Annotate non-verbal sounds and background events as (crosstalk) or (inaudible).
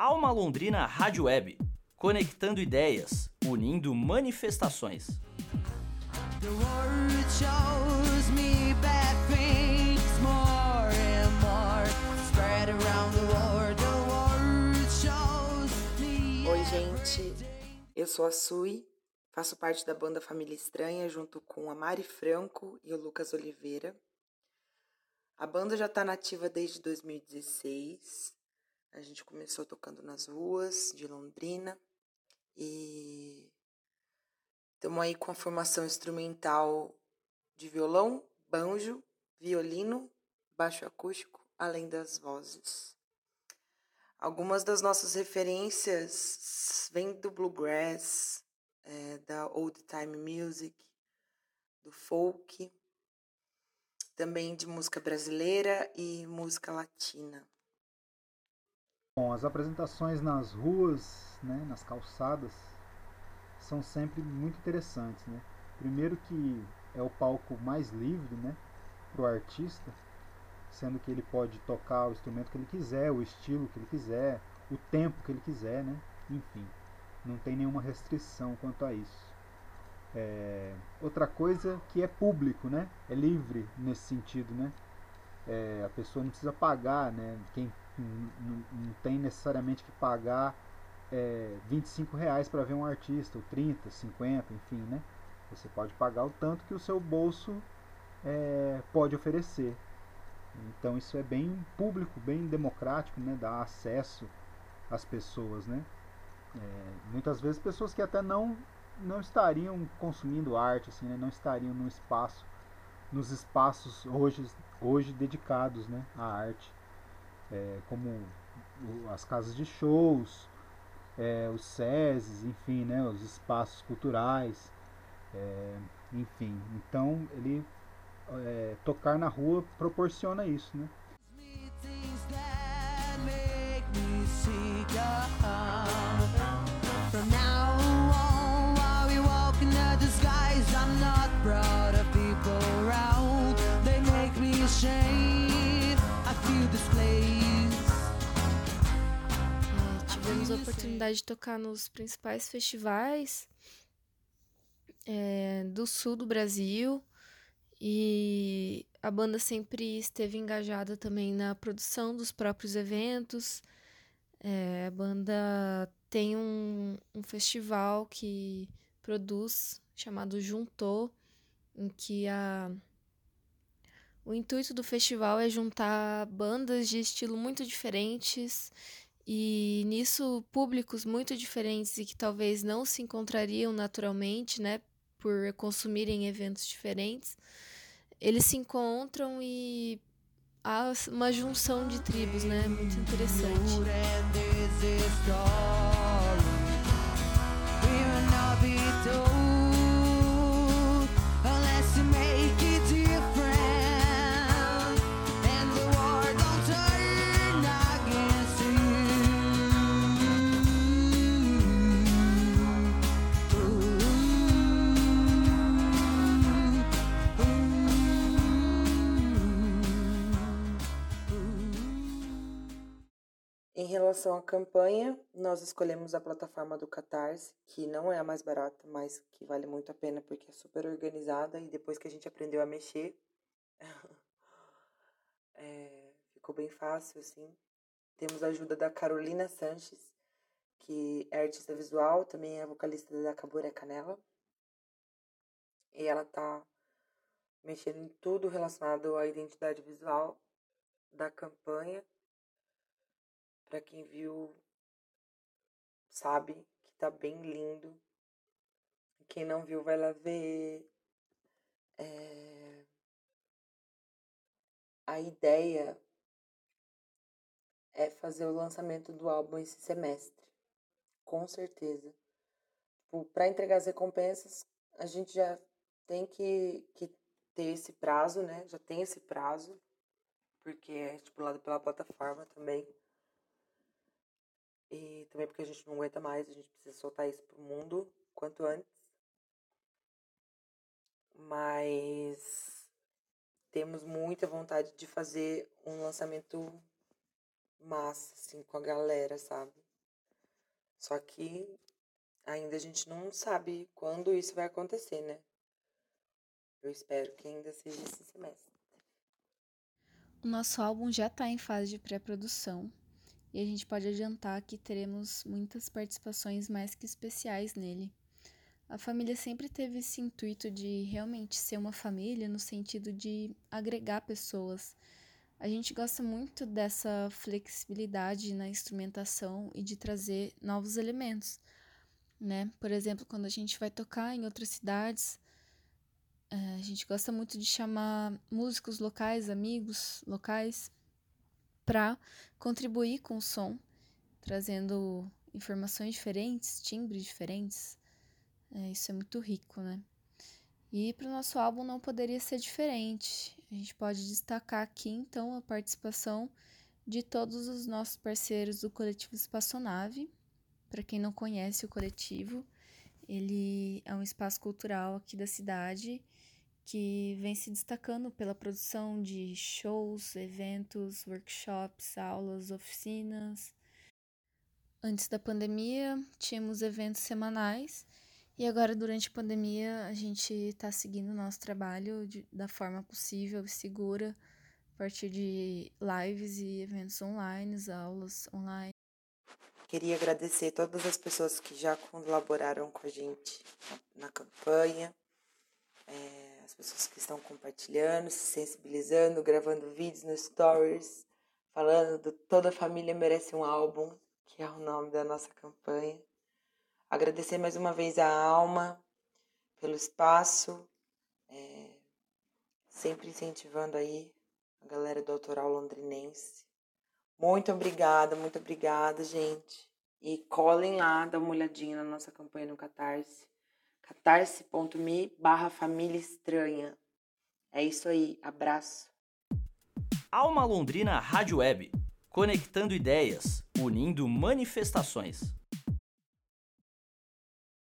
Alma Londrina Rádio Web, conectando ideias, unindo manifestações. Oi, gente. Eu sou a Sui, faço parte da banda Família Estranha junto com a Mari Franco e o Lucas Oliveira. A banda já está nativa desde 2016. A gente começou tocando nas ruas de Londrina e estamos aí com a formação instrumental de violão, banjo, violino, baixo acústico, além das vozes. Algumas das nossas referências vêm do bluegrass, é, da old time music, do folk também de música brasileira e música latina. Bom, as apresentações nas ruas, né, nas calçadas, são sempre muito interessantes, né? Primeiro que é o palco mais livre, né, para o artista, sendo que ele pode tocar o instrumento que ele quiser, o estilo que ele quiser, o tempo que ele quiser, né? Enfim, não tem nenhuma restrição quanto a isso. É, outra coisa que é público, né? É livre nesse sentido, né? É, a pessoa não precisa pagar, né? Quem não tem necessariamente que pagar é, 25 reais para ver um artista, ou 30, 50, enfim, né? Você pode pagar o tanto que o seu bolso é, pode oferecer. Então isso é bem público, bem democrático, né? Dá acesso às pessoas, né? É, muitas vezes pessoas que até não não estariam consumindo arte, assim, né? não estariam no espaço, nos espaços hoje, hoje dedicados né? à arte, é, como as casas de shows, é, os SESs, enfim, né? os espaços culturais, é, enfim. Então ele é, tocar na rua proporciona isso, né? Tivemos a oportunidade de tocar nos principais festivais é, do sul do Brasil e a banda sempre esteve engajada também na produção dos próprios eventos. É, a banda tem um, um festival que produz chamado Juntou, em que a o intuito do festival é juntar bandas de estilo muito diferentes e nisso públicos muito diferentes e que talvez não se encontrariam naturalmente, né, por consumirem eventos diferentes. Eles se encontram e há uma junção de tribos, né, muito interessante. Relação à campanha, nós escolhemos a plataforma do Catarse, que não é a mais barata, mas que vale muito a pena porque é super organizada e depois que a gente aprendeu a mexer, é, (laughs) ficou bem fácil, assim. Temos a ajuda da Carolina Sanches, que é artista visual, também é vocalista da Caburé Canela. E ela tá mexendo em tudo relacionado à identidade visual da campanha para quem viu, sabe que tá bem lindo. Quem não viu, vai lá ver. É... A ideia é fazer o lançamento do álbum esse semestre. Com certeza. Tipo, para entregar as recompensas, a gente já tem que, que ter esse prazo, né? Já tem esse prazo, porque é estipulado pela plataforma também. E também porque a gente não aguenta mais, a gente precisa soltar isso pro mundo quanto antes. Mas temos muita vontade de fazer um lançamento massa, assim, com a galera, sabe? Só que ainda a gente não sabe quando isso vai acontecer, né? Eu espero que ainda seja esse semestre. O nosso álbum já está em fase de pré-produção e a gente pode adiantar que teremos muitas participações mais que especiais nele. A família sempre teve esse intuito de realmente ser uma família no sentido de agregar pessoas. A gente gosta muito dessa flexibilidade na instrumentação e de trazer novos elementos, né? Por exemplo, quando a gente vai tocar em outras cidades, eh, a gente gosta muito de chamar músicos locais, amigos locais, para contribuir com o som, trazendo informações diferentes, timbres diferentes. É, isso é muito rico, né? E para o nosso álbum não poderia ser diferente. A gente pode destacar aqui então a participação de todos os nossos parceiros do coletivo Espaçonave. Para quem não conhece o coletivo, ele é um espaço cultural aqui da cidade que vem se destacando pela produção de shows, eventos, workshops, aulas, oficinas. Antes da pandemia, tínhamos eventos semanais e agora, durante a pandemia, a gente está seguindo o nosso trabalho de, da forma possível e segura, a partir de lives e eventos online, aulas online. Queria agradecer todas as pessoas que já colaboraram com a gente na, na campanha, é, as pessoas que estão compartilhando, se sensibilizando, gravando vídeos no Stories, falando do Toda Família Merece um Álbum, que é o nome da nossa campanha. Agradecer mais uma vez a Alma pelo espaço, é, sempre incentivando aí a galera do autoral londrinense. Muito obrigada, muito obrigada, gente. E colhem lá, dá uma olhadinha na nossa campanha no Catarse. catarse.me barra família estranha. É isso aí, abraço. Alma Londrina Rádio Web, conectando ideias, unindo manifestações.